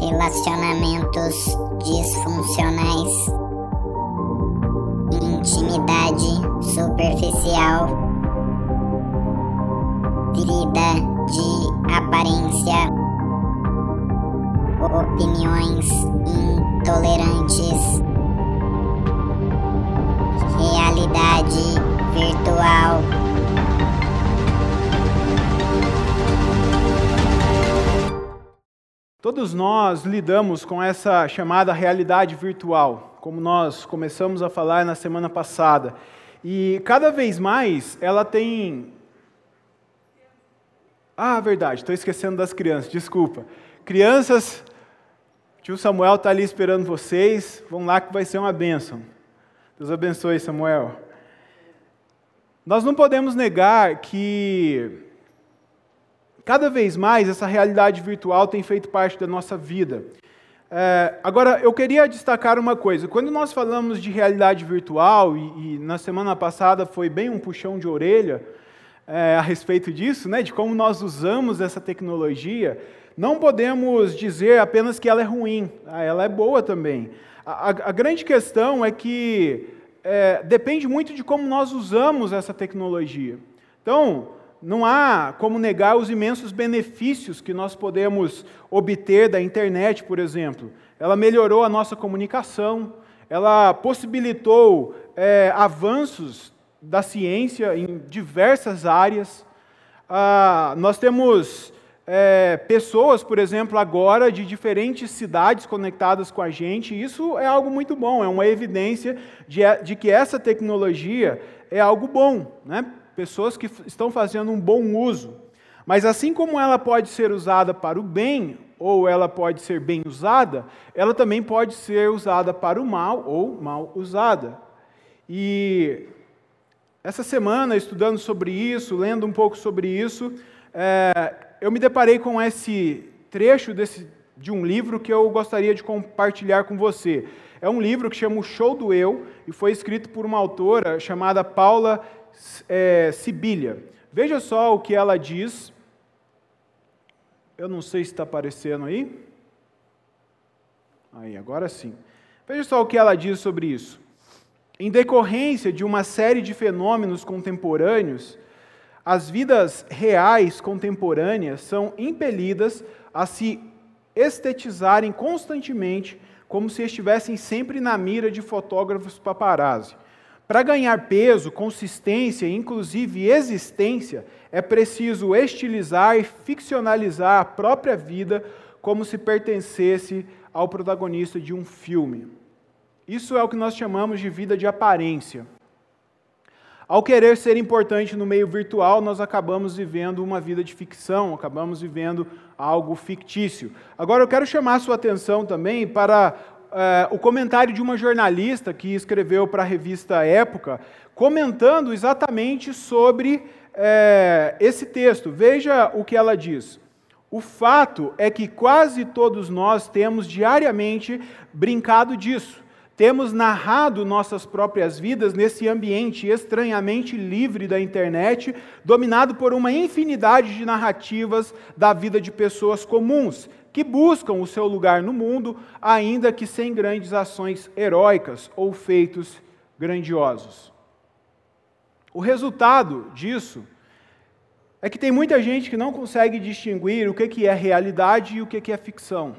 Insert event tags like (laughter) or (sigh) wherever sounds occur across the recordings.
relacionamentos disfuncionais, intimidade superficial, vida de aparência, opiniões intolerantes, realidade virtual. Todos nós lidamos com essa chamada realidade virtual, como nós começamos a falar na semana passada. E cada vez mais ela tem. Ah, verdade, estou esquecendo das crianças, desculpa. Crianças, tio Samuel está ali esperando vocês, vão lá que vai ser uma bênção. Deus abençoe, Samuel. Nós não podemos negar que cada vez mais essa realidade virtual tem feito parte da nossa vida. É, agora, eu queria destacar uma coisa. Quando nós falamos de realidade virtual, e, e na semana passada foi bem um puxão de orelha é, a respeito disso, né, de como nós usamos essa tecnologia, não podemos dizer apenas que ela é ruim, ah, ela é boa também. A, a, a grande questão é que é, depende muito de como nós usamos essa tecnologia. Então, não há como negar os imensos benefícios que nós podemos obter da internet, por exemplo. Ela melhorou a nossa comunicação, ela possibilitou é, avanços da ciência em diversas áreas. Ah, nós temos é, pessoas, por exemplo, agora de diferentes cidades conectadas com a gente. Isso é algo muito bom, é uma evidência de, de que essa tecnologia é algo bom. Né? Pessoas que estão fazendo um bom uso. Mas assim como ela pode ser usada para o bem, ou ela pode ser bem usada, ela também pode ser usada para o mal ou mal usada. E essa semana, estudando sobre isso, lendo um pouco sobre isso, é, eu me deparei com esse trecho desse, de um livro que eu gostaria de compartilhar com você. É um livro que chama O Show do Eu e foi escrito por uma autora chamada Paula é, Sibília. Veja só o que ela diz. Eu não sei se está aparecendo aí. Aí, agora sim. Veja só o que ela diz sobre isso. Em decorrência de uma série de fenômenos contemporâneos, as vidas reais contemporâneas são impelidas a se estetizarem constantemente, como se estivessem sempre na mira de fotógrafos paparazzi. Para ganhar peso, consistência e inclusive existência, é preciso estilizar e ficcionalizar a própria vida como se pertencesse ao protagonista de um filme. Isso é o que nós chamamos de vida de aparência. Ao querer ser importante no meio virtual, nós acabamos vivendo uma vida de ficção, acabamos vivendo algo fictício. Agora eu quero chamar a sua atenção também para uh, o comentário de uma jornalista que escreveu para a revista Época, comentando exatamente sobre uh, esse texto. Veja o que ela diz. O fato é que quase todos nós temos diariamente brincado disso. Temos narrado nossas próprias vidas nesse ambiente estranhamente livre da internet, dominado por uma infinidade de narrativas da vida de pessoas comuns, que buscam o seu lugar no mundo, ainda que sem grandes ações heróicas ou feitos grandiosos. O resultado disso é que tem muita gente que não consegue distinguir o que é realidade e o que é ficção.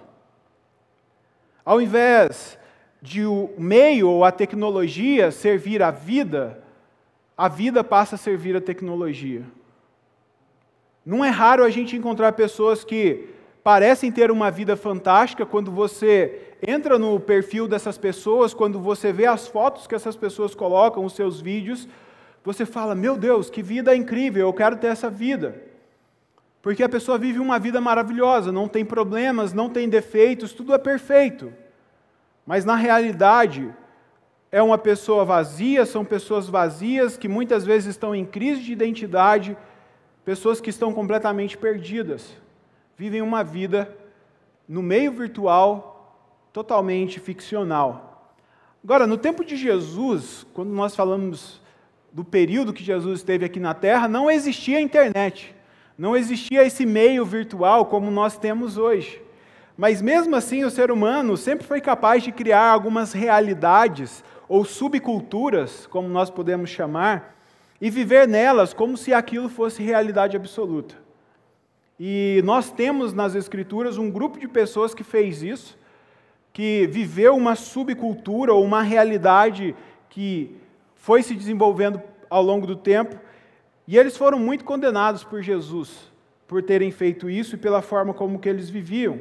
Ao invés de o meio ou a tecnologia servir a vida, a vida passa a servir a tecnologia. Não é raro a gente encontrar pessoas que parecem ter uma vida fantástica quando você entra no perfil dessas pessoas, quando você vê as fotos que essas pessoas colocam, os seus vídeos, você fala: Meu Deus, que vida incrível, eu quero ter essa vida. Porque a pessoa vive uma vida maravilhosa, não tem problemas, não tem defeitos, tudo é perfeito. Mas na realidade, é uma pessoa vazia, são pessoas vazias que muitas vezes estão em crise de identidade, pessoas que estão completamente perdidas vivem uma vida no meio virtual totalmente ficcional. Agora, no tempo de Jesus, quando nós falamos do período que Jesus esteve aqui na Terra, não existia internet, não existia esse meio virtual como nós temos hoje. Mas mesmo assim, o ser humano sempre foi capaz de criar algumas realidades ou subculturas, como nós podemos chamar, e viver nelas como se aquilo fosse realidade absoluta. E nós temos nas Escrituras um grupo de pessoas que fez isso, que viveu uma subcultura ou uma realidade que foi se desenvolvendo ao longo do tempo, e eles foram muito condenados por Jesus por terem feito isso e pela forma como que eles viviam.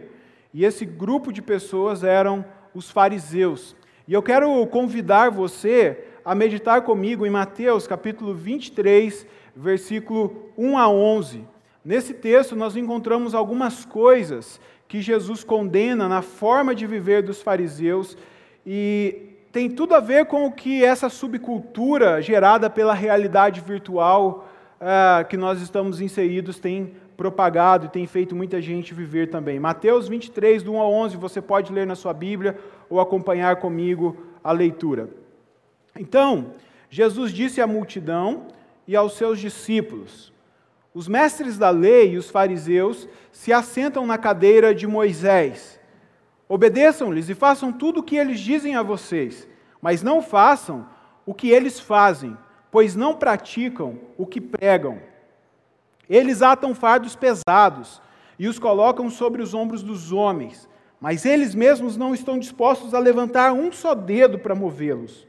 E esse grupo de pessoas eram os fariseus. E eu quero convidar você a meditar comigo em Mateus capítulo 23, versículo 1 a 11. Nesse texto nós encontramos algumas coisas que Jesus condena na forma de viver dos fariseus e tem tudo a ver com o que essa subcultura gerada pela realidade virtual uh, que nós estamos inseridos tem propagado e tem feito muita gente viver também. Mateus 23, do 1 a 11, você pode ler na sua Bíblia ou acompanhar comigo a leitura. Então, Jesus disse à multidão e aos seus discípulos: Os mestres da lei e os fariseus se assentam na cadeira de Moisés. Obedeçam-lhes e façam tudo o que eles dizem a vocês, mas não façam o que eles fazem, pois não praticam o que pregam. Eles atam fardos pesados e os colocam sobre os ombros dos homens, mas eles mesmos não estão dispostos a levantar um só dedo para movê-los.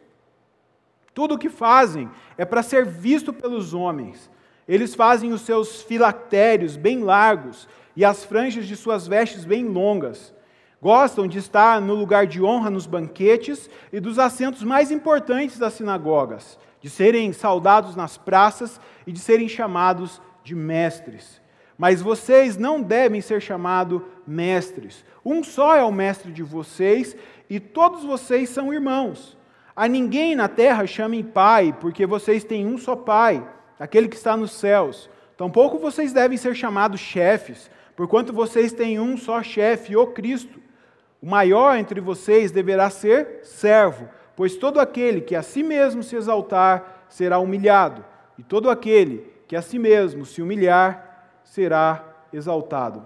Tudo o que fazem é para ser visto pelos homens. Eles fazem os seus filactérios bem largos e as franjas de suas vestes bem longas. Gostam de estar no lugar de honra nos banquetes e dos assentos mais importantes das sinagogas, de serem saudados nas praças e de serem chamados de mestres. Mas vocês não devem ser chamados mestres. Um só é o mestre de vocês e todos vocês são irmãos. A ninguém na terra chamem pai, porque vocês têm um só pai, aquele que está nos céus. Tampouco vocês devem ser chamados chefes, porquanto vocês têm um só chefe, o Cristo. O maior entre vocês deverá ser servo, pois todo aquele que a si mesmo se exaltar será humilhado, e todo aquele que a si mesmo se humilhar será exaltado.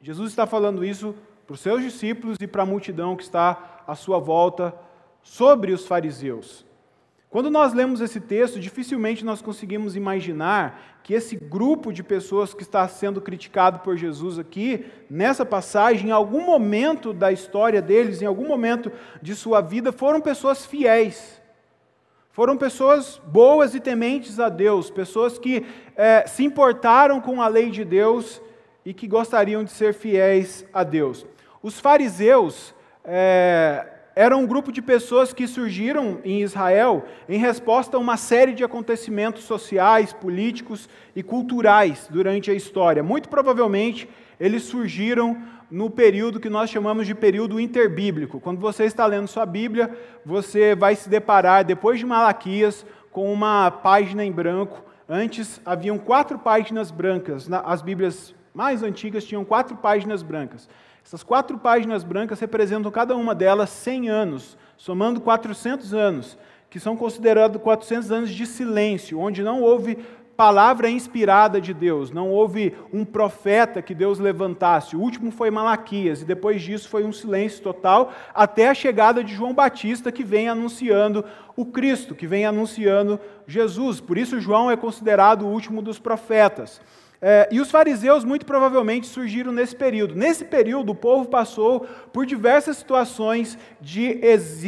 Jesus está falando isso para os seus discípulos e para a multidão que está à sua volta sobre os fariseus. Quando nós lemos esse texto, dificilmente nós conseguimos imaginar que esse grupo de pessoas que está sendo criticado por Jesus aqui, nessa passagem, em algum momento da história deles, em algum momento de sua vida, foram pessoas fiéis. Foram pessoas boas e tementes a Deus, pessoas que é, se importaram com a lei de Deus e que gostariam de ser fiéis a Deus. Os fariseus é, eram um grupo de pessoas que surgiram em Israel em resposta a uma série de acontecimentos sociais, políticos e culturais durante a história. Muito provavelmente eles surgiram no período que nós chamamos de período interbíblico. Quando você está lendo sua Bíblia, você vai se deparar, depois de Malaquias, com uma página em branco. Antes haviam quatro páginas brancas. As Bíblias mais antigas tinham quatro páginas brancas. Essas quatro páginas brancas representam cada uma delas 100 anos, somando 400 anos, que são considerados 400 anos de silêncio, onde não houve palavra inspirada de Deus, não houve um profeta que Deus levantasse. O último foi Malaquias, e depois disso foi um silêncio total, até a chegada de João Batista, que vem anunciando o Cristo, que vem anunciando Jesus. Por isso, João é considerado o último dos profetas. É, e os fariseus, muito provavelmente, surgiram nesse período. Nesse período, o povo passou por diversas situações de,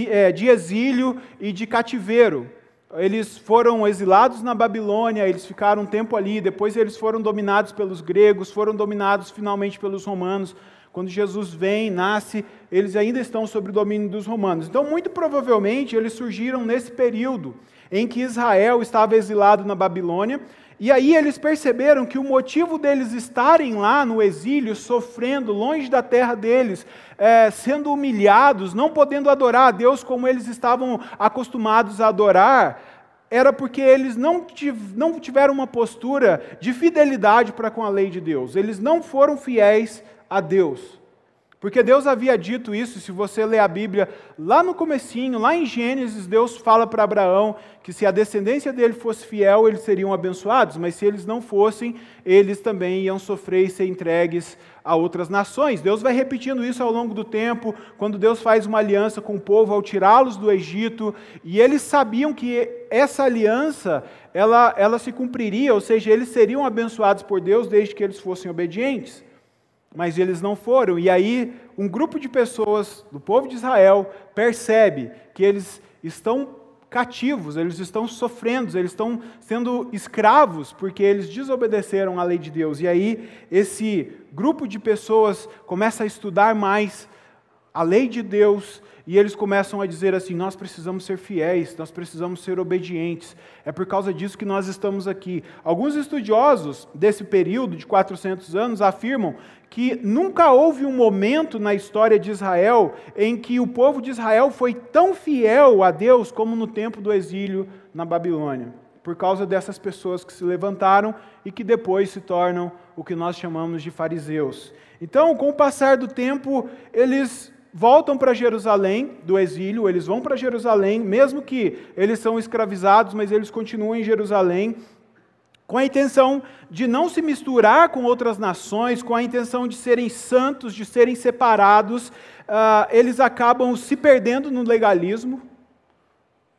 é, de exílio e de cativeiro eles foram exilados na Babilônia, eles ficaram um tempo ali, depois eles foram dominados pelos gregos, foram dominados finalmente pelos romanos. Quando Jesus vem, nasce, eles ainda estão sob o domínio dos romanos. Então, muito provavelmente, eles surgiram nesse período em que Israel estava exilado na Babilônia, e aí eles perceberam que o motivo deles estarem lá no exílio, sofrendo, longe da terra deles, é, sendo humilhados, não podendo adorar a Deus como eles estavam acostumados a adorar, era porque eles não, não tiveram uma postura de fidelidade para com a lei de Deus. Eles não foram fiéis a Deus. Porque Deus havia dito isso, se você ler a Bíblia, lá no comecinho, lá em Gênesis, Deus fala para Abraão que se a descendência dele fosse fiel, eles seriam abençoados, mas se eles não fossem, eles também iam sofrer e ser entregues a outras nações. Deus vai repetindo isso ao longo do tempo, quando Deus faz uma aliança com o povo ao tirá-los do Egito, e eles sabiam que essa aliança, ela, ela se cumpriria, ou seja, eles seriam abençoados por Deus desde que eles fossem obedientes mas eles não foram. E aí, um grupo de pessoas do povo de Israel percebe que eles estão cativos, eles estão sofrendo, eles estão sendo escravos porque eles desobedeceram à lei de Deus. E aí, esse grupo de pessoas começa a estudar mais a lei de Deus e eles começam a dizer assim: nós precisamos ser fiéis, nós precisamos ser obedientes. É por causa disso que nós estamos aqui. Alguns estudiosos desse período de 400 anos afirmam que nunca houve um momento na história de Israel em que o povo de Israel foi tão fiel a Deus como no tempo do exílio na Babilônia, por causa dessas pessoas que se levantaram e que depois se tornam o que nós chamamos de fariseus. Então, com o passar do tempo, eles voltam para Jerusalém do exílio, eles vão para Jerusalém, mesmo que eles são escravizados, mas eles continuam em Jerusalém com a intenção de não se misturar com outras nações, com a intenção de serem santos, de serem separados, uh, eles acabam se perdendo no legalismo,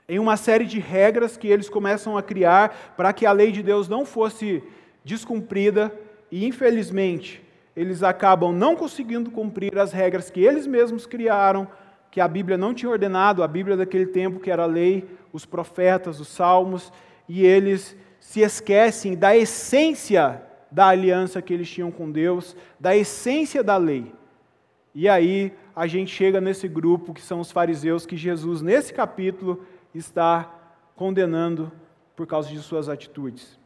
em uma série de regras que eles começam a criar para que a lei de Deus não fosse descumprida, e infelizmente eles acabam não conseguindo cumprir as regras que eles mesmos criaram, que a Bíblia não tinha ordenado, a Bíblia daquele tempo que era a lei, os profetas, os salmos, e eles se esquecem da essência da aliança que eles tinham com Deus, da essência da lei. E aí a gente chega nesse grupo que são os fariseus que Jesus, nesse capítulo, está condenando por causa de suas atitudes.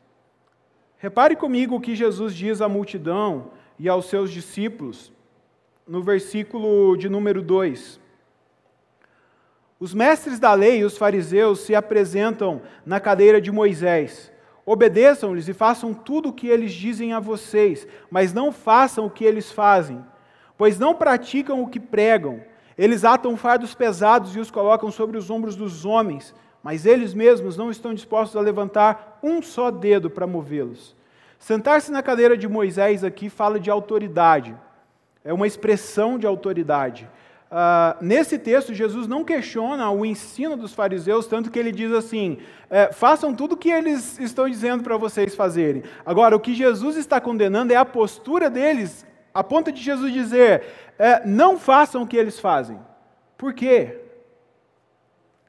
Repare comigo o que Jesus diz à multidão e aos seus discípulos no versículo de número 2. Os mestres da lei e os fariseus se apresentam na cadeira de Moisés. Obedeçam-lhes e façam tudo o que eles dizem a vocês, mas não façam o que eles fazem, pois não praticam o que pregam. Eles atam fardos pesados e os colocam sobre os ombros dos homens, mas eles mesmos não estão dispostos a levantar um só dedo para movê-los. Sentar-se na cadeira de Moisés aqui fala de autoridade, é uma expressão de autoridade. Uh, nesse texto, Jesus não questiona o ensino dos fariseus, tanto que ele diz assim: é, façam tudo o que eles estão dizendo para vocês fazerem. Agora, o que Jesus está condenando é a postura deles, a ponto de Jesus dizer: é, não façam o que eles fazem. Por quê?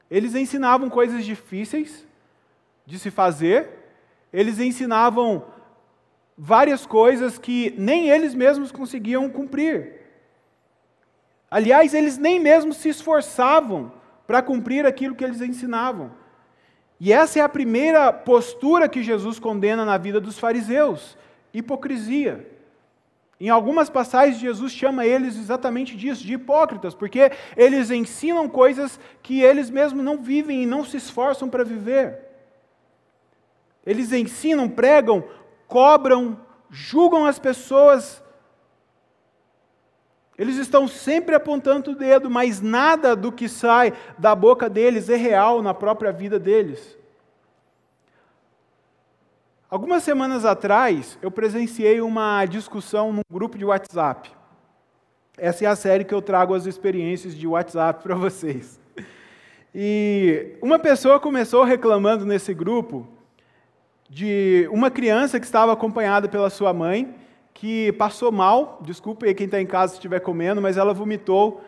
Eles ensinavam coisas difíceis de se fazer, eles ensinavam várias coisas que nem eles mesmos conseguiam cumprir. Aliás, eles nem mesmo se esforçavam para cumprir aquilo que eles ensinavam. E essa é a primeira postura que Jesus condena na vida dos fariseus: hipocrisia. Em algumas passagens, Jesus chama eles exatamente disso, de hipócritas, porque eles ensinam coisas que eles mesmos não vivem e não se esforçam para viver. Eles ensinam, pregam, cobram, julgam as pessoas eles estão sempre apontando o dedo, mas nada do que sai da boca deles é real na própria vida deles. Algumas semanas atrás, eu presenciei uma discussão num grupo de WhatsApp. Essa é a série que eu trago as experiências de WhatsApp para vocês. E uma pessoa começou reclamando nesse grupo de uma criança que estava acompanhada pela sua mãe que passou mal, desculpe aí quem está em casa se estiver comendo, mas ela vomitou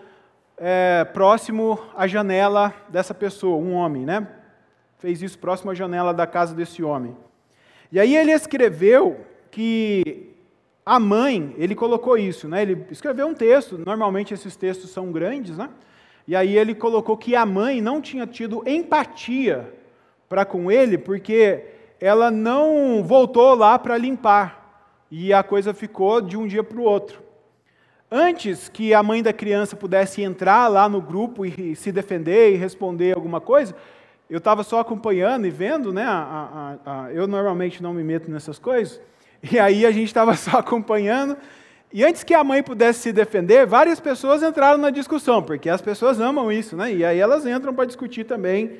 é, próximo à janela dessa pessoa, um homem, né? Fez isso próximo à janela da casa desse homem. E aí ele escreveu que a mãe, ele colocou isso, né? Ele escreveu um texto, normalmente esses textos são grandes, né? E aí ele colocou que a mãe não tinha tido empatia para com ele, porque ela não voltou lá para limpar e a coisa ficou de um dia para o outro. Antes que a mãe da criança pudesse entrar lá no grupo e se defender e responder alguma coisa, eu estava só acompanhando e vendo, né? A, a, a, eu normalmente não me meto nessas coisas, (laughs) e aí a gente estava só acompanhando, E antes que a mãe pudesse se defender, várias pessoas entraram na discussão, porque as pessoas amam isso, né? E aí elas entram para discutir também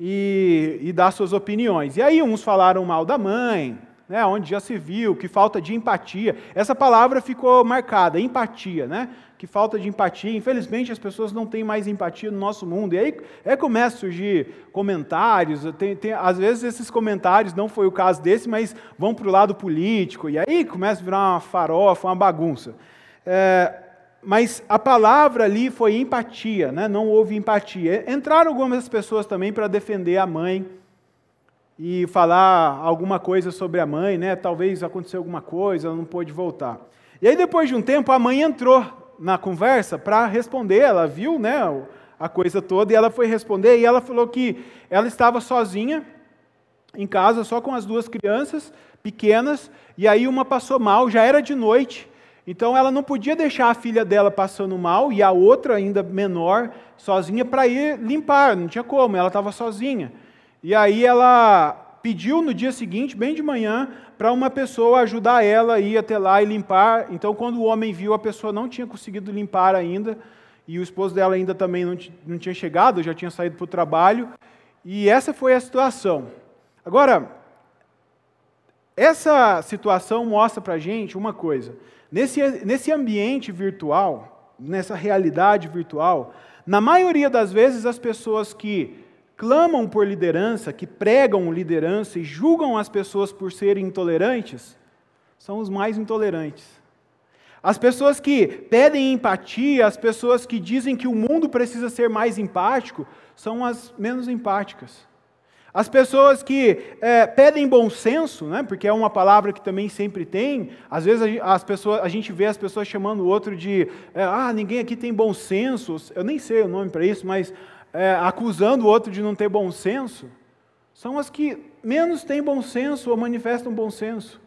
e, e dar suas opiniões. E aí uns falaram mal da mãe, né, onde já se viu que falta de empatia. Essa palavra ficou marcada, empatia, né? Que falta de empatia. Infelizmente as pessoas não têm mais empatia no nosso mundo. E aí é, começa a surgir comentários. Tem, tem, às vezes esses comentários não foi o caso desse, mas vão para o lado político. E aí começa a virar uma farofa, uma bagunça. É, mas a palavra ali foi empatia, né? não houve empatia. Entraram algumas pessoas também para defender a mãe e falar alguma coisa sobre a mãe, né? Talvez aconteceu alguma coisa, ela não pôde voltar. E aí depois de um tempo a mãe entrou na conversa para responder, ela viu, né, a coisa toda e ela foi responder e ela falou que ela estava sozinha em casa só com as duas crianças pequenas e aí uma passou mal, já era de noite. Então ela não podia deixar a filha dela passando mal e a outra ainda menor sozinha para ir limpar, não tinha como, ela estava sozinha. E aí ela pediu no dia seguinte, bem de manhã, para uma pessoa ajudar ela a ir até lá e limpar. Então, quando o homem viu, a pessoa não tinha conseguido limpar ainda, e o esposo dela ainda também não, tinha chegado, já tinha saído para o trabalho. E essa foi a situação. Agora, essa situação mostra para a gente uma coisa. Nesse, nesse ambiente virtual, nessa realidade virtual, na maioria das vezes as pessoas que clamam por liderança, que pregam liderança e julgam as pessoas por serem intolerantes, são os mais intolerantes. As pessoas que pedem empatia, as pessoas que dizem que o mundo precisa ser mais empático, são as menos empáticas. As pessoas que é, pedem bom senso, né, porque é uma palavra que também sempre tem, às vezes as pessoas, a gente vê as pessoas chamando o outro de é, ah, ninguém aqui tem bom senso, eu nem sei o nome para isso, mas é, acusando o outro de não ter bom senso, são as que menos têm bom senso ou manifestam bom senso.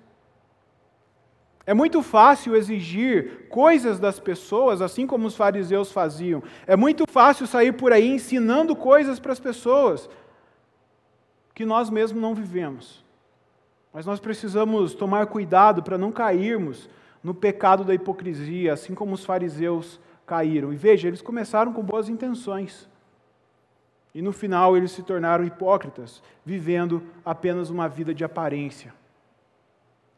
É muito fácil exigir coisas das pessoas, assim como os fariseus faziam. É muito fácil sair por aí ensinando coisas para as pessoas que nós mesmos não vivemos. Mas nós precisamos tomar cuidado para não cairmos no pecado da hipocrisia, assim como os fariseus caíram. E veja, eles começaram com boas intenções. E no final eles se tornaram hipócritas, vivendo apenas uma vida de aparência.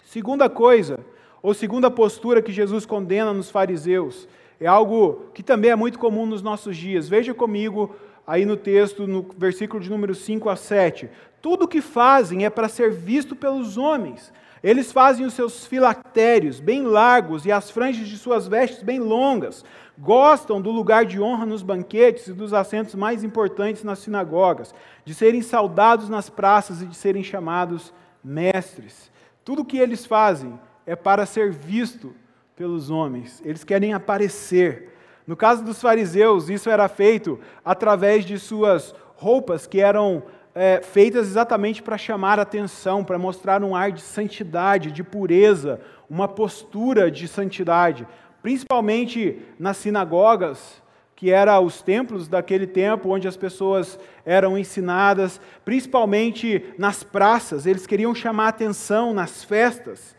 Segunda coisa, ou segunda postura que Jesus condena nos fariseus, é algo que também é muito comum nos nossos dias. Veja comigo aí no texto, no versículo de número 5 a 7. Tudo o que fazem é para ser visto pelos homens. Eles fazem os seus filactérios bem largos e as franjas de suas vestes bem longas. Gostam do lugar de honra nos banquetes e dos assentos mais importantes nas sinagogas, de serem saudados nas praças e de serem chamados mestres. Tudo o que eles fazem é para ser visto pelos homens. Eles querem aparecer. No caso dos fariseus, isso era feito através de suas roupas que eram é, feitas exatamente para chamar atenção, para mostrar um ar de santidade, de pureza, uma postura de santidade, principalmente nas sinagogas, que eram os templos daquele tempo onde as pessoas eram ensinadas, principalmente nas praças, eles queriam chamar atenção nas festas.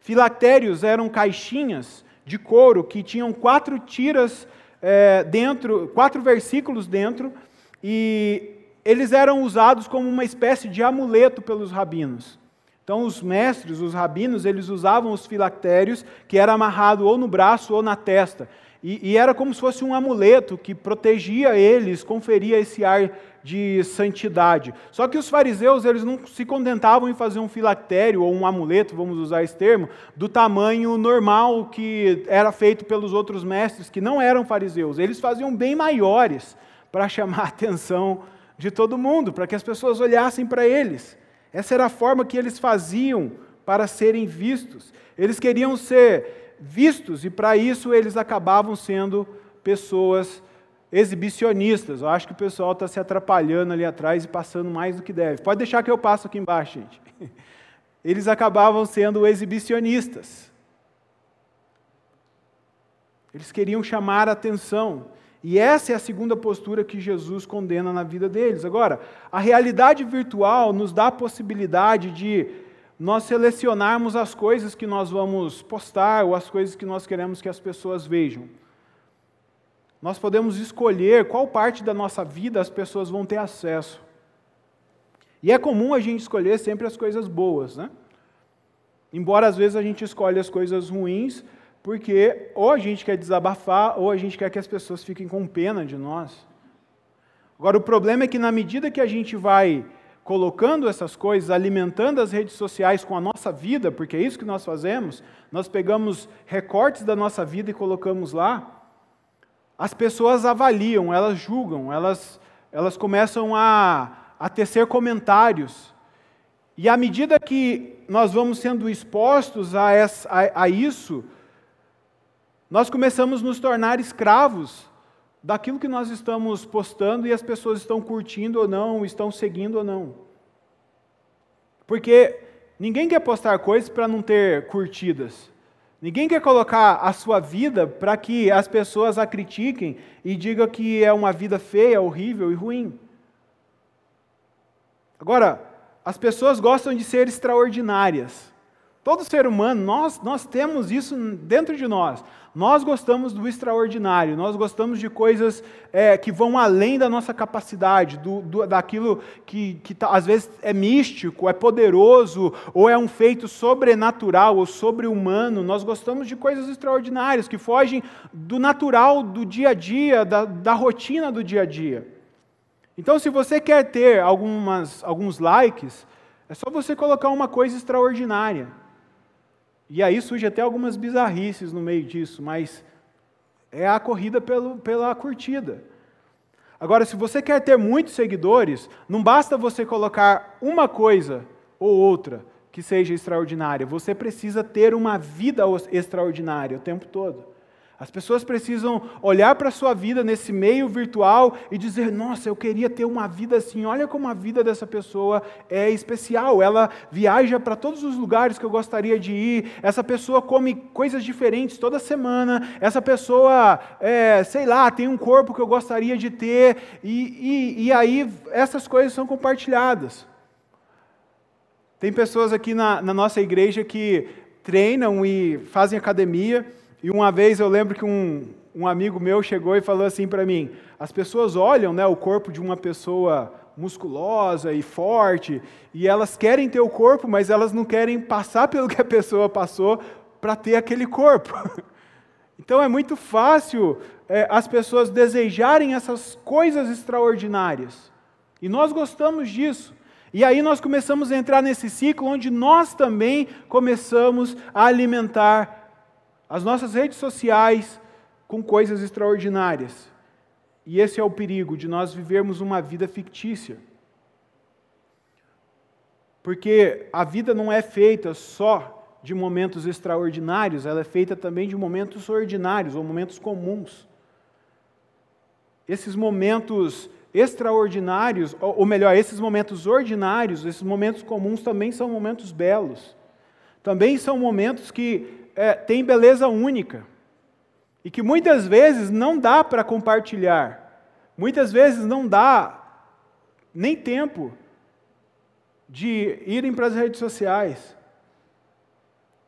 Filactérios eram caixinhas de couro que tinham quatro tiras é, dentro, quatro versículos dentro, e eles eram usados como uma espécie de amuleto pelos rabinos. Então, os mestres, os rabinos, eles usavam os filactérios, que era amarrado ou no braço ou na testa. E, e, era como se fosse um amuleto que protegia eles, conferia esse ar de santidade. Só que os fariseus, eles não se contentavam em fazer um filactério ou um amuleto, vamos usar esse termo, do tamanho normal que era feito pelos outros mestres, que não eram fariseus. Eles faziam bem maiores para (laughs) chamar a atenção de todo mundo, para que as pessoas olhassem para eles. Essa era a forma que eles faziam para serem vistos. Eles queriam ser vistos e para isso eles acabavam sendo pessoas exibicionistas. Eu acho que o pessoal está se atrapalhando ali atrás e passando mais do que deve. Pode deixar que eu passo aqui embaixo, gente. (laughs) Eles acabavam sendo exibicionistas. Eles queriam chamar a atenção. E essa é a segunda postura que Jesus condena na vida deles. Agora, a realidade virtual nos dá a possibilidade de nós selecionarmos as coisas que nós vamos postar ou as coisas que nós queremos que as pessoas vejam. Nós podemos escolher qual parte da nossa vida as pessoas vão ter acesso. E é comum a gente escolher sempre as coisas boas, né? Embora às vezes a gente escolha as coisas ruins, porque ou a gente quer desabafar, ou a gente quer que as pessoas fiquem com pena de nós. Agora, o problema é que na medida que a gente vai colocando essas coisas, alimentando as redes sociais com a nossa vida, porque é isso que nós fazemos, nós pegamos recortes da nossa vida e colocamos lá, as pessoas avaliam, elas julgam, elas, elas começam a, a tecer comentários. E à medida que nós vamos sendo expostos a, essa, a, a isso, nós começamos a nos tornar escravos daquilo que nós estamos postando e as pessoas estão curtindo ou não, estão seguindo ou não. Porque ninguém quer postar coisas para não ter curtidas. Ninguém quer colocar a sua vida para que as pessoas a critiquem e digam que é uma vida feia, horrível e ruim. Agora, as pessoas gostam de ser extraordinárias. Todo ser humano, nós, nós temos isso dentro de nós. Nós gostamos do extraordinário, nós gostamos de coisas é, que vão além da nossa capacidade, do, do, daquilo que, que tá, às vezes é místico, é poderoso, ou é um feito sobrenatural ou sobre-humano. Nós gostamos de coisas extraordinárias, que fogem do natural do dia a dia, da, da rotina do dia a dia. Então, se você quer ter algumas, alguns likes, é só você colocar uma coisa extraordinária. E aí surge até algumas bizarrices no meio disso, mas é a corrida pelo, pela curtida. Agora, se você quer ter muitos seguidores, não basta você colocar uma coisa ou outra que seja extraordinária, você precisa ter uma vida extraordinária o tempo todo. As pessoas precisam olhar para a sua vida nesse meio virtual e dizer: Nossa, eu queria ter uma vida assim. Olha como a vida dessa pessoa é especial. Ela viaja para todos os lugares que eu gostaria de ir. Essa pessoa come coisas diferentes toda semana. Essa pessoa, é, sei lá, tem um corpo que eu gostaria de ter. E, e, e aí essas coisas são compartilhadas. Tem pessoas aqui na, na nossa igreja que treinam e fazem academia. E uma vez eu lembro que um, um amigo meu chegou e falou assim para mim: as pessoas olham né, o corpo de uma pessoa musculosa e forte, e elas querem ter o corpo, mas elas não querem passar pelo que a pessoa passou para ter aquele corpo. (laughs) Então é muito fácil é, as pessoas desejarem essas coisas extraordinárias. E nós gostamos disso. E aí nós começamos a entrar nesse ciclo onde nós também começamos a alimentar as nossas redes sociais com coisas extraordinárias. E esse é o perigo de nós vivermos uma vida fictícia. Porque a vida não é feita só de momentos extraordinários, ela é feita também de momentos ordinários ou momentos comuns. Esses momentos extraordinários, ou melhor, esses momentos ordinários, esses momentos comuns também são momentos belos. Também são momentos que é, tem beleza única e que muitas vezes não dá para compartilhar, muitas vezes não dá nem tempo de irem para as redes sociais.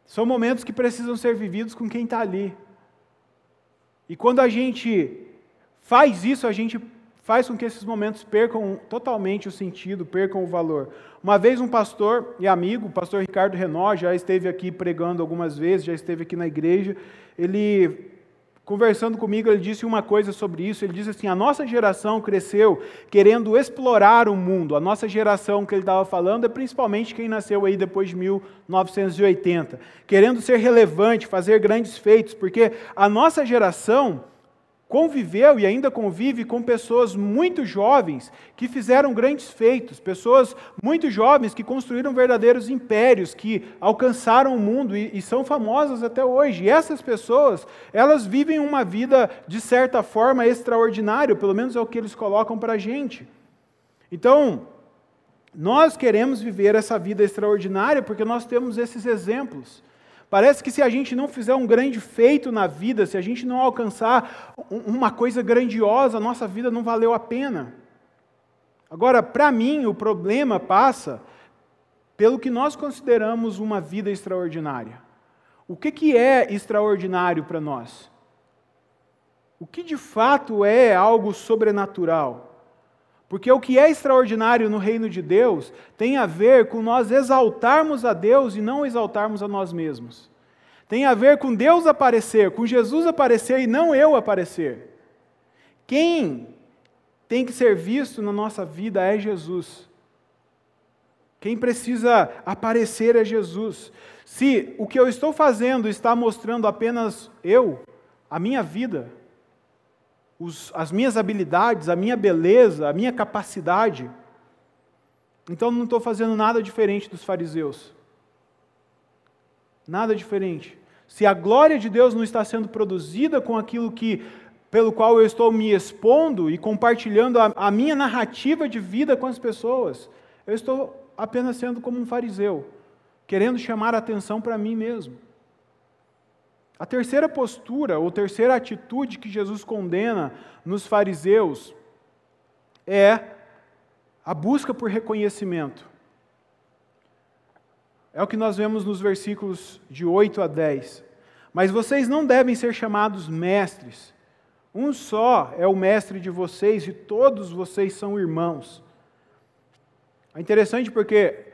São momentos que precisam ser vividos com quem está ali. E quando a gente faz isso, a gente faz com que esses momentos percam totalmente o sentido, percam o valor. Uma vez um pastor e amigo, o pastor Ricardo Renó, já esteve aqui pregando algumas vezes, já esteve aqui na igreja, ele conversando comigo, ele disse uma coisa sobre isso. Ele disse assim: a nossa geração cresceu querendo explorar o mundo. A nossa geração que ele estava falando é principalmente quem nasceu aí depois de 1980, querendo ser relevante, fazer grandes feitos, porque a nossa geração conviveu e ainda convive com pessoas muito jovens que fizeram grandes feitos, pessoas muito jovens que construíram verdadeiros impérios, que alcançaram o mundo e, e, são famosas até hoje. E essas pessoas, elas vivem uma vida de certa forma extraordinária, pelo menos é o que eles colocam para a gente. Então, nós queremos viver essa vida extraordinária porque nós temos esses exemplos. Parece que se a gente não fizer um grande feito na vida, se a gente não alcançar uma coisa grandiosa, a nossa vida não valeu a pena. Agora, para mim, o problema passa pelo que nós consideramos uma vida extraordinária. O que, que é extraordinário para nós? O que de fato é algo sobrenatural? Porque o que é extraordinário no reino de Deus tem a ver com nós exaltarmos a Deus e não exaltarmos a nós mesmos. Tem a ver com Deus aparecer, com Jesus aparecer e não eu aparecer. Quem tem que ser visto na nossa vida é Jesus. Quem precisa aparecer é Jesus. Se o que eu estou fazendo está mostrando apenas eu, a minha vida, os, as minhas habilidades, a minha beleza, a minha capacidade, então não estou fazendo nada diferente dos fariseus. Nada diferente. Se a glória de Deus não está sendo produzida com aquilo que pelo qual eu estou me expondo e compartilhando a, a minha narrativa de vida com as pessoas, eu estou apenas sendo como um fariseu, querendo chamar a atenção para mim mesmo. A terceira postura, ou terceira atitude que Jesus condena nos fariseus é a busca por reconhecimento. É o que nós vemos nos versículos de 8 a 10. Mas vocês não devem ser chamados mestres. Um só é o mestre de vocês e todos vocês são irmãos. É interessante porque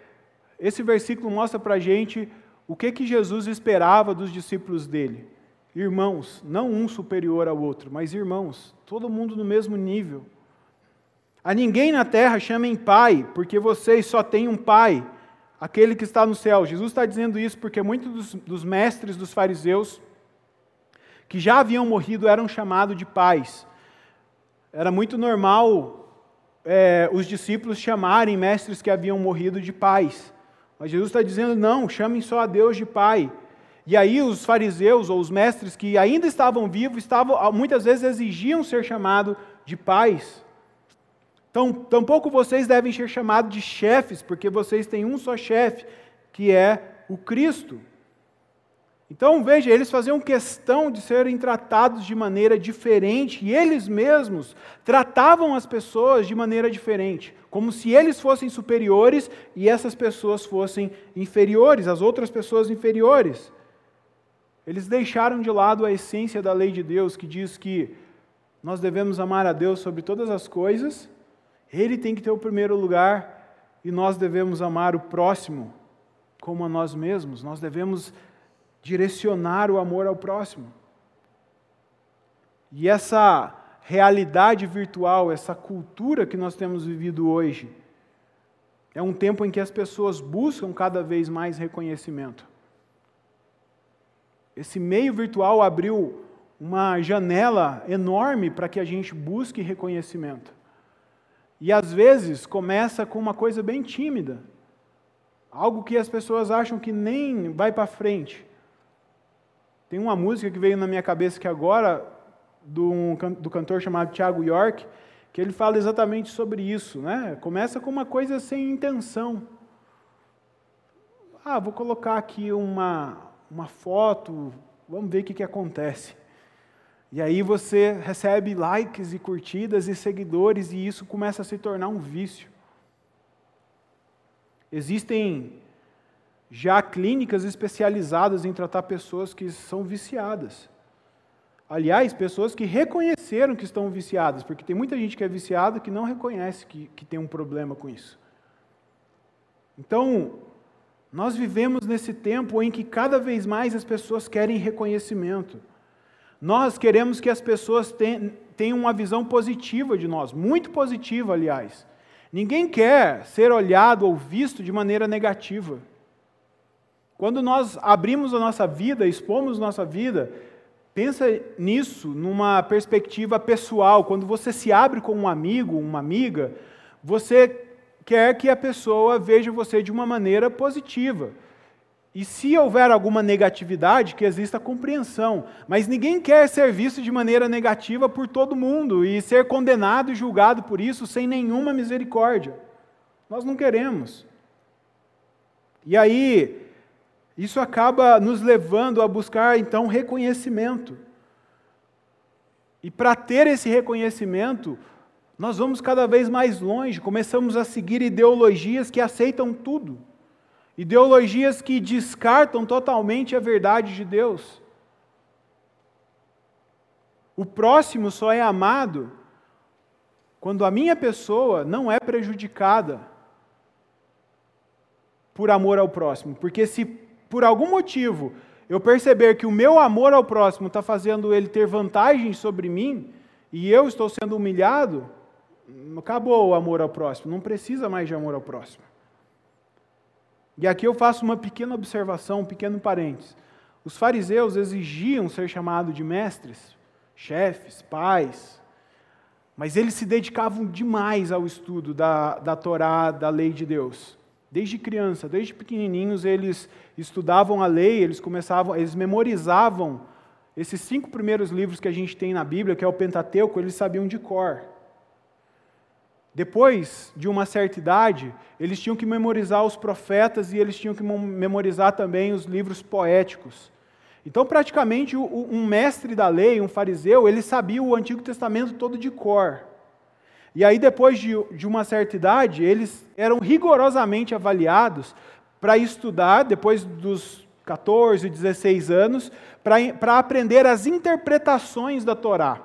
esse versículo mostra para a gente o que, que Jesus esperava dos discípulos dele. Irmãos, não um superior ao outro, mas irmãos, todo mundo no mesmo nível. A ninguém na terra chamem pai, porque vocês só têm um pai, aquele que está no céu. Jesus está dizendo isso porque muitos dos, dos mestres dos fariseus, que já haviam morrido, eram chamados de pais. Era muito normal é, os discípulos chamarem mestres que haviam morrido de pais. Mas Jesus está dizendo: não, chamem só a Deus de Pai. E aí os fariseus ou os mestres que ainda estavam vivos, estavam, muitas vezes exigiam ser chamados de pais. Então, tampouco vocês devem ser chamados de chefes, porque vocês têm um só chefe, que é o Cristo. Então, veja, eles faziam questão de serem tratados de maneira diferente, e eles mesmos tratavam as pessoas de maneira diferente, como se eles fossem superiores e essas pessoas fossem inferiores, as outras pessoas inferiores. Eles deixaram de lado a essência da lei de Deus, que diz que nós devemos amar a Deus sobre todas as coisas, Ele tem que ter o primeiro lugar, e nós devemos amar o próximo como a nós mesmos, nós devemos direcionar o amor ao próximo. E essa realidade virtual, essa cultura que nós temos vivido hoje, é um tempo em que as pessoas buscam cada vez mais reconhecimento. Esse meio virtual abriu uma janela enorme para que a gente busque reconhecimento. E às vezes começa com uma coisa bem tímida, algo que as pessoas acham que nem vai para frente. Tem uma música que veio na minha cabeça que agora, do, do cantor chamado Thiago York, que ele fala exatamente sobre isso. Né? Começa com uma coisa sem intenção. Ah, vou colocar aqui uma, uma foto, vamos ver o que, que acontece. E aí você recebe likes e curtidas e seguidores, e isso começa a se tornar um vício. Existem já clínicas especializadas em tratar pessoas que são viciadas. Aliás, pessoas que reconheceram que estão viciadas, porque tem muita gente que é viciada que não reconhece que, que tem um problema com isso. Então, nós vivemos nesse tempo em que cada vez mais as pessoas querem reconhecimento. Nós queremos que as pessoas tenham uma visão positiva de nós, muito positiva, aliás. Ninguém quer ser olhado ou visto de maneira negativa. Quando nós abrimos a nossa vida, expomos nossa vida, pensa nisso numa perspectiva pessoal. Quando você se abre com um amigo, uma amiga, você quer que a pessoa veja você de uma maneira positiva. E se houver alguma negatividade, que exista compreensão. Mas ninguém quer ser visto de maneira negativa por todo mundo e ser condenado e julgado por isso sem nenhuma misericórdia. Nós não queremos. E aí, isso acaba nos levando a buscar então reconhecimento. E para ter esse reconhecimento, nós vamos cada vez mais longe, começamos a seguir ideologias que aceitam tudo. ideologias que descartam totalmente a verdade de Deus. O próximo só é amado quando a minha pessoa não é prejudicada por amor ao próximo. Porque se por algum motivo eu perceber que o meu amor ao próximo está fazendo ele ter vantagem sobre mim e eu estou sendo humilhado, acabou o amor ao próximo, não precisa mais de amor ao próximo. E aqui eu faço uma pequena observação, um pequeno parênteses. Os fariseus exigiam ser chamados de mestres, chefes, pais, mas eles se dedicavam demais ao estudo da, da Torá, da lei de Deus. Desde criança, desde pequenininhos, eles estudavam a lei, eles começavam, eles memorizavam esses cinco primeiros livros que a gente tem na Bíblia, que é o Pentateuco, eles sabiam de cor. Depois de uma certa idade, eles tinham que memorizar os profetas e eles tinham que memorizar também os livros poéticos. Então, praticamente, um mestre da lei, um fariseu, ele sabia o Antigo Testamento todo de cor. E aí, depois de, de uma certa idade, eles eram rigorosamente avaliados para estudar, depois dos 14, 16 anos, para aprender as interpretações da Torá,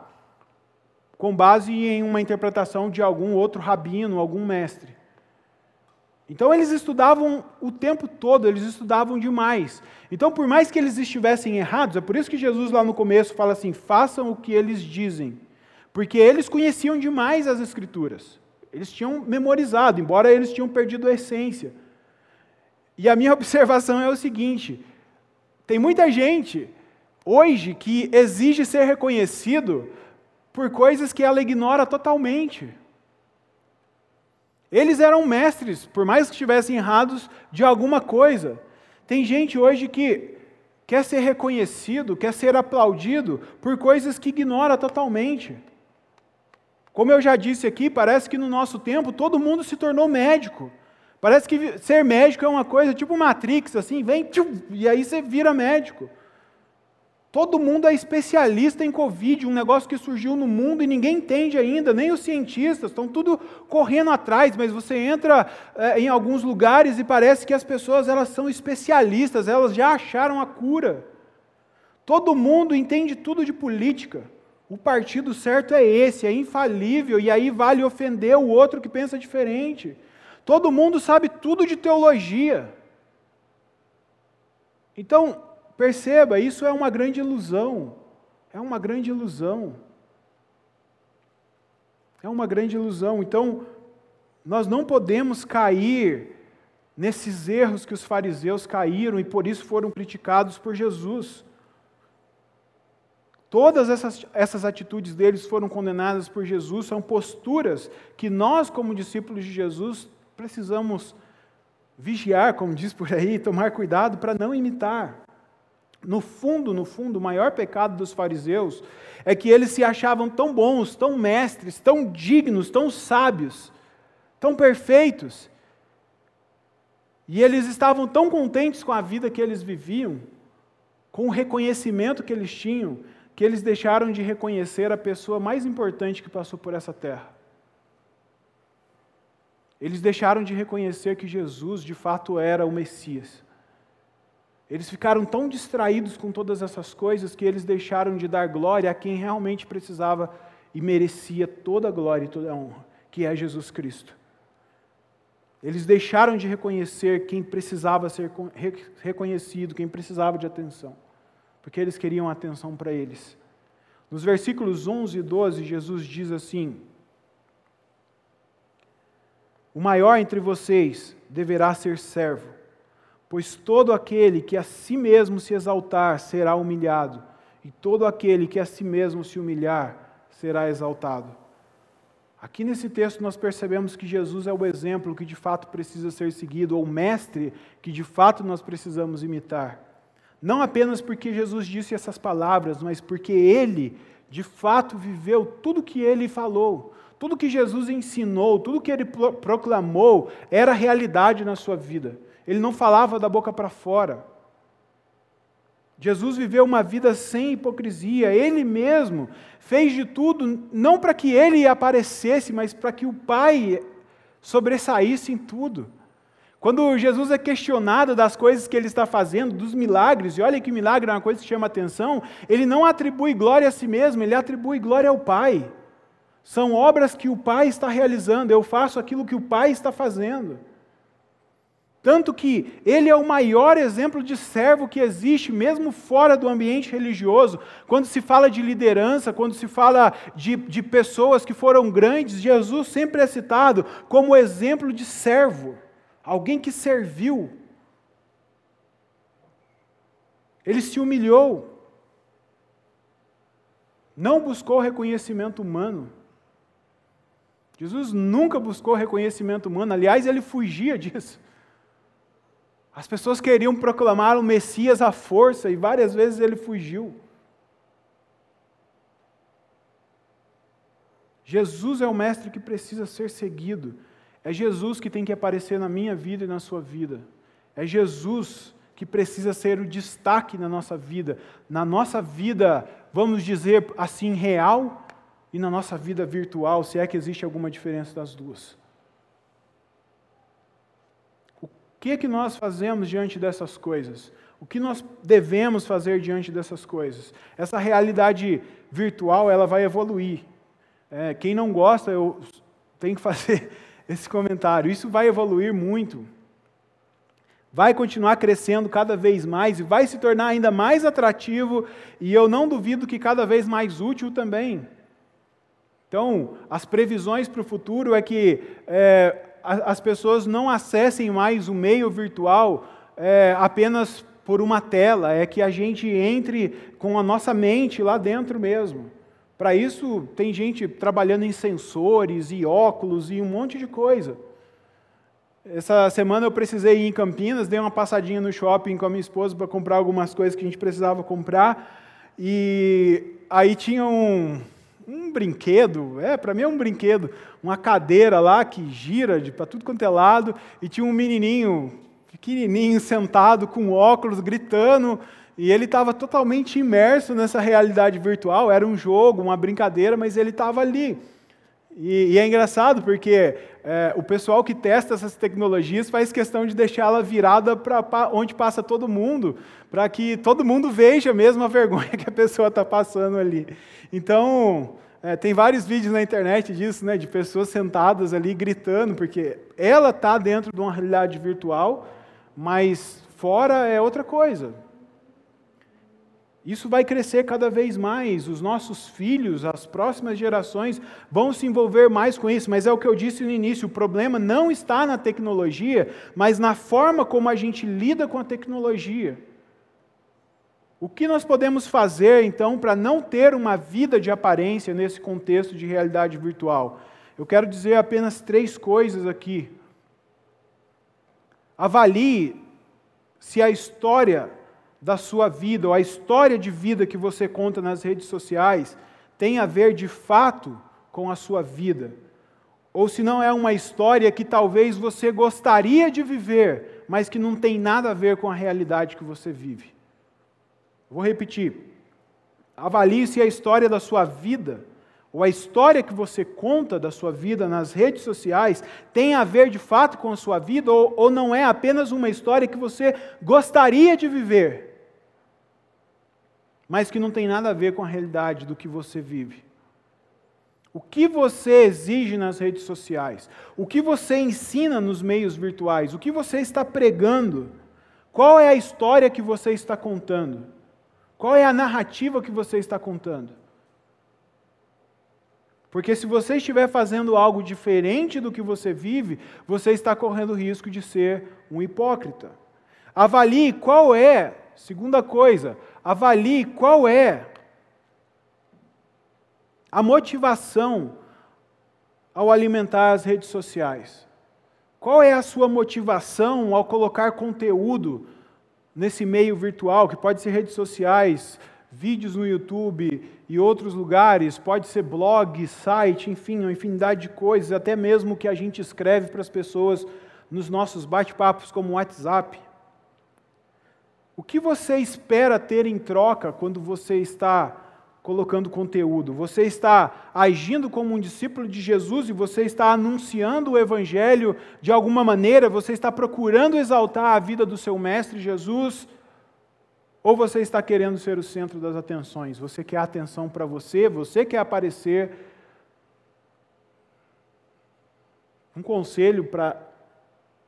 com base em uma interpretação de algum outro rabino, algum mestre. Então eles estudavam o tempo todo, eles estudavam demais. Então, por mais que eles estivessem errados, é por isso que Jesus lá no começo fala assim: façam o que eles dizem. Porque eles conheciam demais as Escrituras. Eles tinham memorizado, embora eles tinham perdido a essência. E a minha (laughs) observação é o seguinte: tem muita gente hoje que exige ser reconhecido por coisas que ela ignora totalmente. Eles eram mestres, por mais que estivessem errados de alguma coisa. Tem gente hoje que quer ser reconhecido, quer ser aplaudido por coisas que ignora totalmente. Como eu já disse aqui, parece que no nosso tempo todo mundo se tornou médico. Parece que ser médico é uma coisa tipo Matrix, assim, vem tchum, e aí você vira médico. Todo mundo é especialista em Covid, um negócio que surgiu no mundo e ninguém entende ainda, nem os cientistas, estão tudo correndo atrás, mas você entra é, em alguns lugares e parece que as pessoas elas são especialistas, elas já acharam a cura. Todo mundo entende tudo de política. O partido certo é esse, é infalível, e aí vale ofender o outro que pensa diferente. Todo mundo sabe tudo de teologia. Então, perceba, isso é uma grande ilusão. É uma grande ilusão. É uma grande ilusão. Então, nós não podemos cair nesses erros que os fariseus caíram e por isso foram criticados por Jesus. Todas essas, essas atitudes deles foram condenadas por Jesus, são posturas que nós, como discípulos de Jesus, precisamos vigiar, como diz por aí, tomar cuidado para não imitar. No fundo, no fundo, o maior pecado dos fariseus é que eles se achavam tão bons, tão mestres, tão dignos, tão sábios, tão perfeitos. E eles estavam tão contentes com a vida que eles viviam, com o reconhecimento que eles tinham, que eles deixaram de reconhecer a pessoa mais importante que passou por essa terra. Eles deixaram de reconhecer que Jesus de fato era o Messias. Eles ficaram tão distraídos com todas essas coisas que eles deixaram de dar glória a quem realmente precisava e merecia toda a glória e toda a honra, que é Jesus Cristo. Eles deixaram de reconhecer quem precisava ser reconhecido, quem precisava de atenção porque eles queriam atenção para eles. Nos versículos 11 e 12, Jesus diz assim: O maior entre vocês deverá ser servo, pois todo aquele que a si mesmo se exaltar será humilhado, e todo aquele que a si mesmo se humilhar será exaltado. Aqui nesse texto nós percebemos que Jesus é o exemplo que de fato precisa ser seguido, ou o mestre que de fato nós precisamos imitar. Não apenas porque Jesus disse essas palavras, mas porque ele, de fato, viveu tudo que ele falou. Tudo que Jesus ensinou, tudo que ele proclamou, era realidade na sua vida. Ele não falava da boca para fora. Jesus viveu uma vida sem hipocrisia, ele mesmo fez de tudo, não para que ele aparecesse, mas para que o Pai sobressaísse em tudo. Quando Jesus é questionado das coisas que ele está fazendo, dos milagres, e olha que milagre é uma coisa que chama atenção, ele não atribui glória a si mesmo, ele atribui glória ao Pai. São obras que o Pai está realizando, eu faço aquilo que o Pai está fazendo. Tanto que ele é o maior exemplo de servo que existe, mesmo fora do ambiente religioso. Quando se fala de liderança, quando se fala de, de pessoas que foram grandes, Jesus sempre é citado como exemplo de servo alguém que serviu. Ele se humilhou. Não buscou reconhecimento humano. Jesus nunca buscou reconhecimento humano, aliás, ele fugia disso. As pessoas queriam proclamar o Messias à força e várias vezes ele fugiu. Jesus é o mestre que precisa ser seguido. É Jesus que tem que aparecer na minha vida e na sua vida. É Jesus que precisa ser o destaque na nossa vida, na nossa vida, vamos dizer assim, real e na nossa vida virtual, se é que existe alguma diferença das duas. O que é que nós fazemos diante dessas coisas? O que nós devemos fazer diante dessas coisas? Essa realidade virtual, ela vai evoluir. É, quem não gosta, eu tenho que fazer esse comentário. Isso vai evoluir muito. Vai continuar crescendo cada vez mais e vai se tornar ainda mais atrativo e eu não duvido que cada vez mais útil também. Então, as previsões para o futuro é que é, as pessoas não acessem mais o meio virtual é, apenas por uma tela, é que a gente entre com a nossa mente lá dentro mesmo. Para isso, tem gente trabalhando em sensores e óculos e um monte de coisa. Essa semana eu precisei ir em Campinas, dei uma passadinha no shopping com a minha esposa para comprar algumas coisas que a gente precisava comprar. E aí tinha um, um brinquedo, é, para mim é um brinquedo, uma cadeira lá que gira para tudo quanto é lado, e tinha um menininho pequenininho sentado com óculos gritando e ele estava totalmente imerso nessa realidade virtual, era um jogo, uma brincadeira, mas ele estava ali. E, e, é engraçado porque é, o pessoal que testa essas tecnologias faz questão de deixá-la virada para onde passa todo mundo, para que todo mundo veja mesmo a (laughs) vergonha que a pessoa está passando ali. Então, é, tem vários vídeos na internet disso, né, de pessoas sentadas ali gritando, porque ela está dentro de uma realidade virtual, mas fora é outra coisa. Isso vai crescer cada vez mais. Os nossos filhos, as próximas gerações vão se envolver mais com isso. Mas é o que eu disse no início: o problema não está na tecnologia, mas na forma como a gente lida com a tecnologia. O que nós podemos fazer, então, para não ter uma vida de aparência nesse contexto de realidade virtual? Eu quero dizer apenas três coisas aqui. Avalie se a história da sua vida, ou a história de vida que você conta nas redes sociais, tem a ver de fato com a sua vida. Ou se não é uma história que talvez você gostaria de viver, mas que não tem nada a ver com a realidade que você vive. Vou repetir. Avalie se a história da sua vida, ou a história que você conta da sua vida nas redes sociais, tem a ver de fato com a sua vida, ou, ou não é apenas uma história que você gostaria de viver, mas que não tem nada a ver com a realidade do que você vive. O que você exige nas redes sociais? O que você ensina nos meios virtuais? O que você está pregando? Qual é a história que você está contando? Qual é a narrativa que você está contando? Porque se você estiver fazendo algo diferente do que você vive, você está correndo o risco de ser um hipócrita. Avalie qual é, segunda coisa, avalie qual é a motivação ao alimentar as redes sociais. Qual é a sua motivação ao colocar conteúdo nesse meio virtual, que pode ser redes sociais, vídeos no YouTube e outros lugares, pode ser blog, site, enfim, uma infinidade de coisas, até mesmo que a gente escreve para as pessoas nos nossos bate-papos como WhatsApp. O que você espera ter em troca quando você está colocando conteúdo? Você está agindo como um discípulo de Jesus e você está anunciando o Evangelho de alguma maneira? Você está procurando exaltar a vida do seu Mestre Jesus? Ou você está querendo ser o centro das atenções? Você quer atenção para você? Você quer aparecer? Um conselho para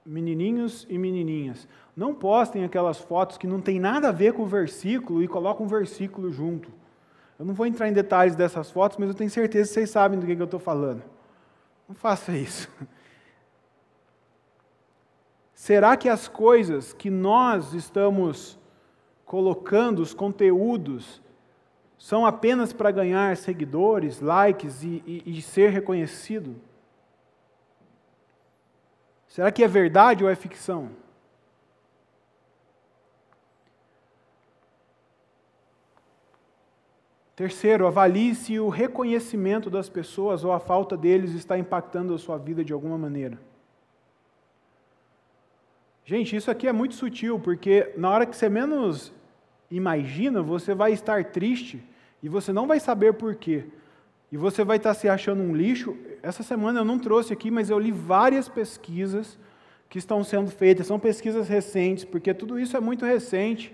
menininhos e menininhas: não postem aquelas fotos que não tem nada a ver com o versículo e colocam um versículo junto. Eu não vou entrar em detalhes dessas fotos, mas eu tenho certeza que vocês sabem do que eu estou falando. Não faça isso. (laughs) Será que as coisas que nós estamos colocando, os conteúdos, são apenas para ganhar seguidores, likes e, e, e ser reconhecido? Será que é verdade ou é ficção? Terceiro, avalie se o reconhecimento das pessoas ou a falta deles está impactando a sua vida de alguma maneira. Gente, isso aqui é muito sutil, porque na hora que você menos imagina, você vai estar triste e você não vai saber por quê. E você vai estar se achando um lixo. Essa semana eu não trouxe aqui, mas eu li várias pesquisas que estão sendo feitas. São pesquisas recentes, porque tudo isso é muito recente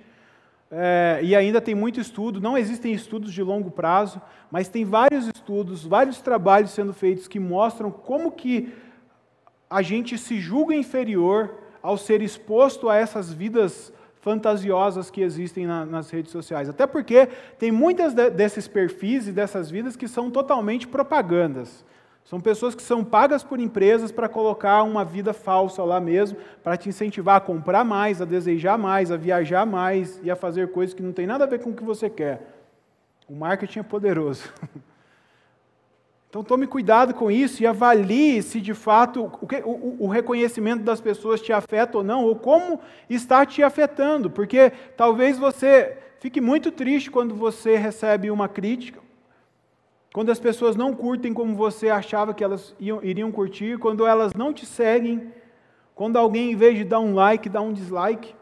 é, e ainda tem muito estudo, não existem estudos de longo prazo, mas tem vários estudos, vários trabalhos sendo feitos que mostram como que a gente se julga inferior ao ser exposto a essas vidas fantasiosas que existem na, nas redes sociais. Até porque tem muitas de, desses perfis e dessas vidas que são totalmente propagandas. São pessoas que são pagas por empresas para colocar uma vida falsa lá mesmo, para te incentivar a comprar mais, a desejar mais, a viajar mais e a fazer coisas que não tem nada a ver com o que você quer. O marketing é poderoso. (laughs) Então tome cuidado com isso e avalie se de fato o, que, o, o, reconhecimento das pessoas te afeta ou não, ou como está te afetando, porque talvez você fique muito triste quando você recebe uma crítica, quando as pessoas não curtem como você achava que elas iam, iriam curtir, quando elas não te seguem, quando alguém, em vez de dar um like, dá um dislike.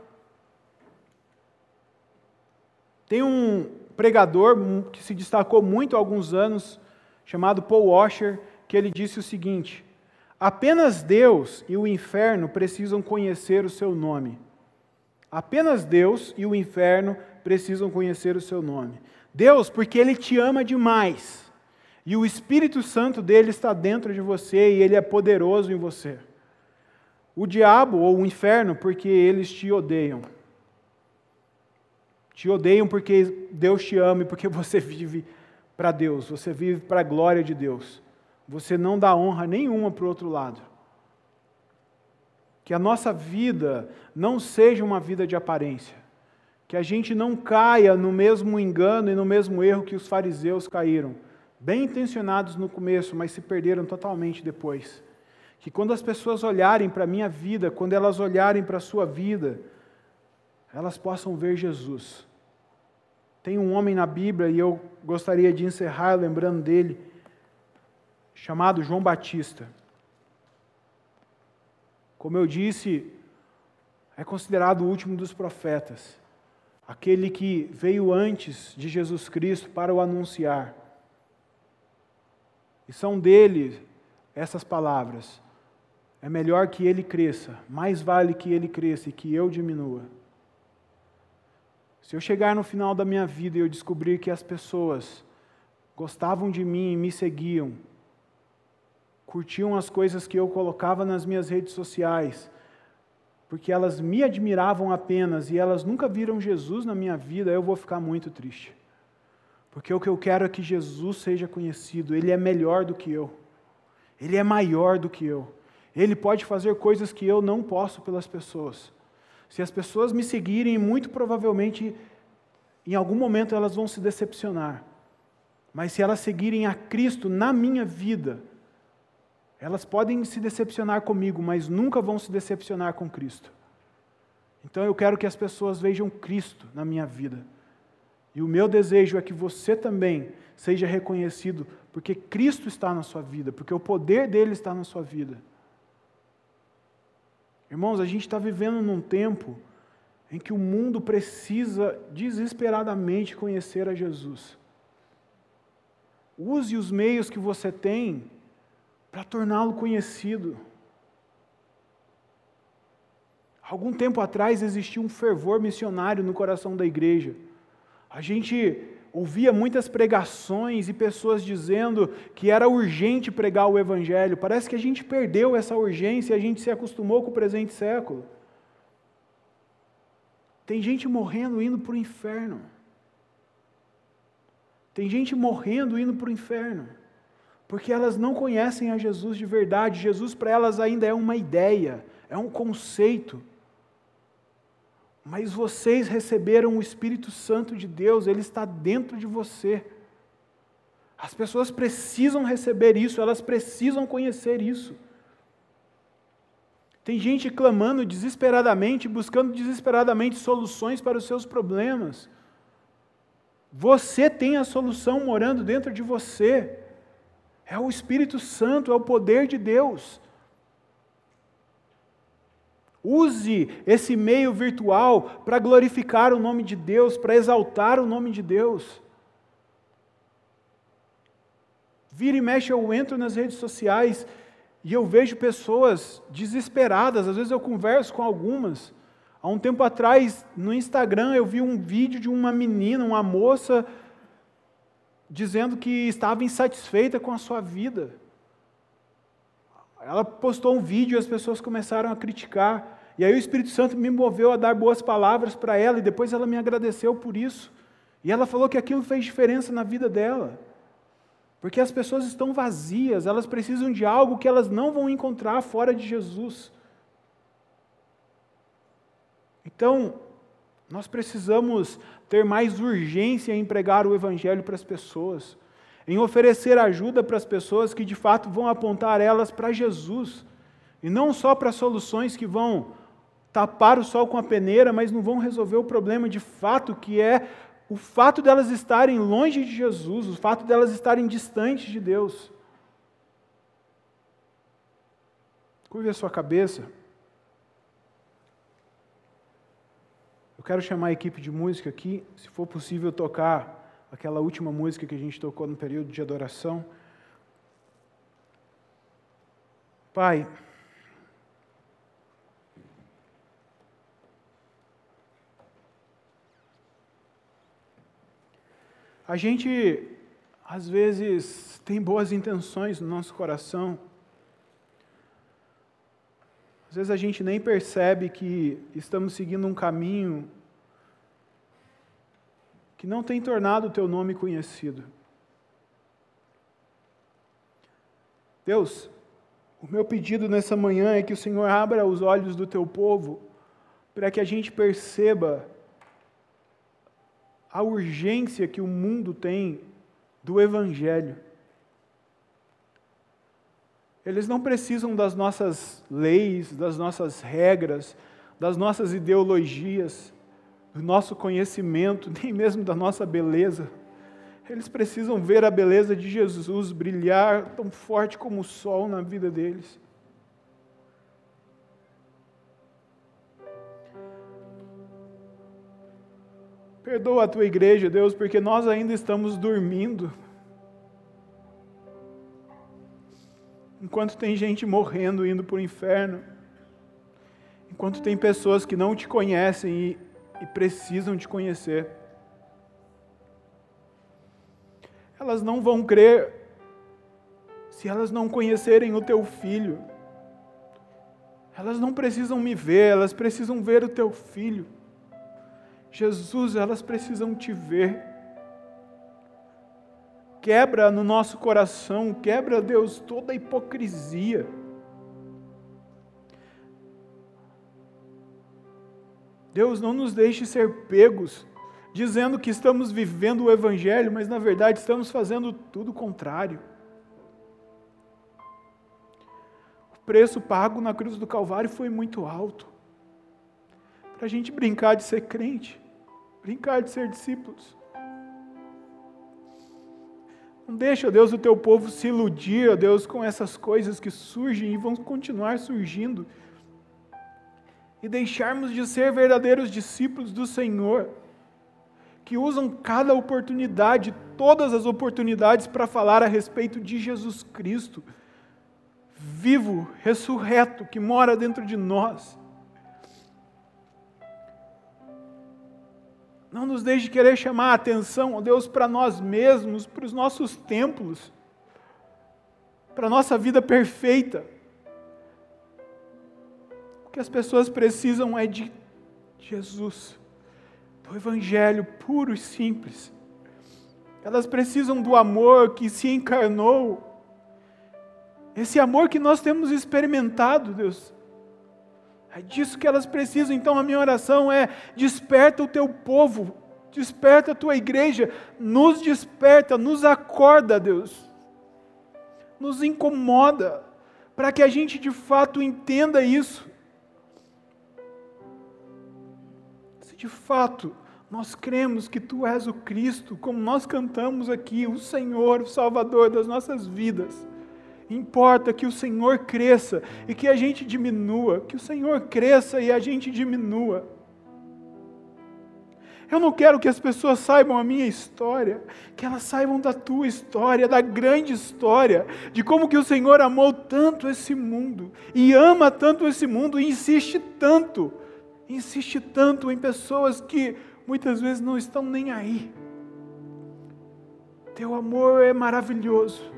Tem um pregador que se destacou muito há alguns anos, chamado Paul Washer, que ele disse o seguinte: apenas Deus e o inferno precisam conhecer o seu nome. Apenas Deus e o inferno precisam conhecer o seu nome. Deus, porque Ele te ama demais e o Espírito Santo dele está dentro de você e ele é poderoso em você. O diabo ou o inferno, porque eles te odeiam. Te odeiam porque Deus te ama e porque (laughs) você vive para Deus, você vive para a glória de Deus. Você não dá honra nenhuma para o outro lado. Que a nossa vida não seja uma vida de aparência. Que a gente não caia no mesmo engano e no mesmo erro que os fariseus caíram bem intencionados no começo, mas se perderam totalmente depois. Que quando as pessoas olharem para a minha vida, quando elas olharem para a sua vida, elas possam ver Jesus. Tem um homem na Bíblia, e eu gostaria de encerrar lembrando dele, chamado João Batista. Como eu disse, é considerado o último dos profetas, aquele que veio antes de Jesus Cristo para o anunciar. E são dele essas palavras. É melhor que ele cresça, mais vale que ele cresça e que eu diminua. Se eu chegar no final da minha vida e eu descobrir que as pessoas gostavam de mim e me seguiam, curtiam as coisas que eu colocava nas minhas redes sociais, porque elas me admiravam apenas e elas nunca viram Jesus na minha vida, eu vou ficar muito triste. Porque o que eu quero é que Jesus seja conhecido. Ele é melhor do que eu. Ele é maior do que eu. Ele pode fazer coisas que eu não posso pelas pessoas. Se as pessoas me seguirem, muito provavelmente, em algum momento elas vão se decepcionar. Mas se elas seguirem a Cristo na minha vida, elas podem se decepcionar comigo, mas nunca vão se decepcionar com Cristo. Então eu quero que as pessoas vejam Cristo na minha vida. E o meu desejo é que você também seja reconhecido, porque Cristo está na sua vida, porque o poder dele está na sua vida. Irmãos, a gente está vivendo num tempo em que o mundo precisa desesperadamente conhecer a Jesus. Use os meios que você tem para torná-lo conhecido. Algum tempo atrás existia um fervor missionário no coração da igreja. A gente ouvia muitas pregações e pessoas dizendo que era urgente pregar o Evangelho. Parece que a gente perdeu essa urgência e a gente se acostumou com o presente século. Tem gente morrendo indo para o inferno. Tem gente morrendo indo para o inferno. Porque elas não conhecem a Jesus de verdade. Jesus para elas ainda é uma ideia, é um conceito. Mas vocês receberam o Espírito Santo de Deus, ele está dentro de você. As pessoas precisam receber isso, elas precisam conhecer isso. Tem gente clamando desesperadamente, buscando desesperadamente soluções para os seus problemas. Você tem a solução morando dentro de você. É o Espírito Santo, é o poder de Deus. Use esse meio virtual para glorificar o nome de Deus, para exaltar o nome de Deus. Vira e mexe, eu entro nas redes sociais e eu vejo pessoas desesperadas. Às vezes eu converso com algumas. Há um tempo atrás, no Instagram, eu vi um vídeo de uma menina, uma moça, dizendo que estava insatisfeita com a sua vida. Ela postou um vídeo e as pessoas começaram a criticar. E aí o Espírito Santo me moveu a dar boas palavras para ela e depois ela me agradeceu por isso. E ela falou que aquilo fez diferença na vida dela. Porque as pessoas estão vazias, elas precisam de algo que elas não vão encontrar fora de Jesus. Então, nós precisamos ter mais urgência em pregar o Evangelho para as pessoas em oferecer ajuda para as pessoas que de fato vão apontar elas para Jesus, e não só para soluções que vão tapar o sol com a peneira, mas não vão resolver o problema de fato, que é o fato delas estarem longe de Jesus, o fato delas estarem distantes de Deus. Curve a sua cabeça. Eu quero chamar a equipe de música aqui, se for possível tocar aquela última música que a gente tocou no período de adoração. Pai, a gente às vezes tem boas intenções no nosso coração. Às vezes a gente nem percebe que estamos seguindo um caminho que não tem tornado o teu nome conhecido. Deus, o meu pedido nessa manhã é que o Senhor abra os olhos do teu povo para que a gente perceba a urgência que o mundo tem do Evangelho. Eles não precisam das nossas leis, das nossas regras, das nossas ideologias do nosso conhecimento, (laughs) nem mesmo da nossa beleza. Eles precisam ver a beleza de Jesus brilhar tão forte como o sol na vida deles. Perdoa a tua igreja, Deus, porque nós ainda estamos dormindo. Enquanto tem gente morrendo, indo para o inferno. Enquanto tem pessoas que não te conhecem e e precisam te conhecer. Elas não vão crer se elas não conhecerem o teu filho. Elas não precisam me ver, elas precisam ver o teu filho. Jesus, elas precisam te ver. Quebra no nosso coração, quebra, Deus, toda a hipocrisia Deus, não nos deixe ser pegos dizendo que estamos vivendo o Evangelho, mas na verdade estamos fazendo tudo o contrário. O preço pago na cruz do Calvário foi muito alto. Para a gente brincar de ser crente, brincar de ser discípulos. Não deixa, Deus, o teu povo se iludir, Deus, com essas coisas que surgem e vão continuar surgindo e deixarmos de ser verdadeiros discípulos do Senhor, que usam cada oportunidade, todas as oportunidades, para falar a respeito de Jesus Cristo, vivo, ressurreto, que mora dentro de nós. Não nos deixe querer chamar a atenção, ó Deus, para nós mesmos, para os nossos templos, para a nossa vida perfeita. Que as pessoas precisam é de Jesus, do Evangelho puro e simples. Elas precisam do amor que se encarnou, esse amor que nós temos experimentado, Deus. É disso que elas precisam. Então a minha oração é: desperta o teu povo, desperta a tua igreja, nos desperta, nos acorda, Deus. Nos incomoda, para que a gente de fato entenda isso. De fato nós cremos que tu és o Cristo, como nós cantamos aqui, o Senhor, o Salvador das nossas vidas Importa que o Senhor cresça e que a gente diminua, que o Senhor cresça e a gente diminua. Eu não quero que as pessoas saibam a minha história, que elas saibam da tua história, da grande história, de como que o Senhor amou tanto esse mundo e ama tanto esse mundo e insiste tanto, insiste tanto em pessoas que muitas vezes não estão nem aí. Teu amor é maravilhoso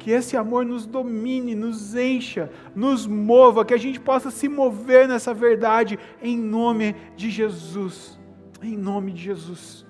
que esse amor nos domine, nos encha, nos mova, que a gente possa se mover nessa verdade em nome de Jesus. Em nome de Jesus.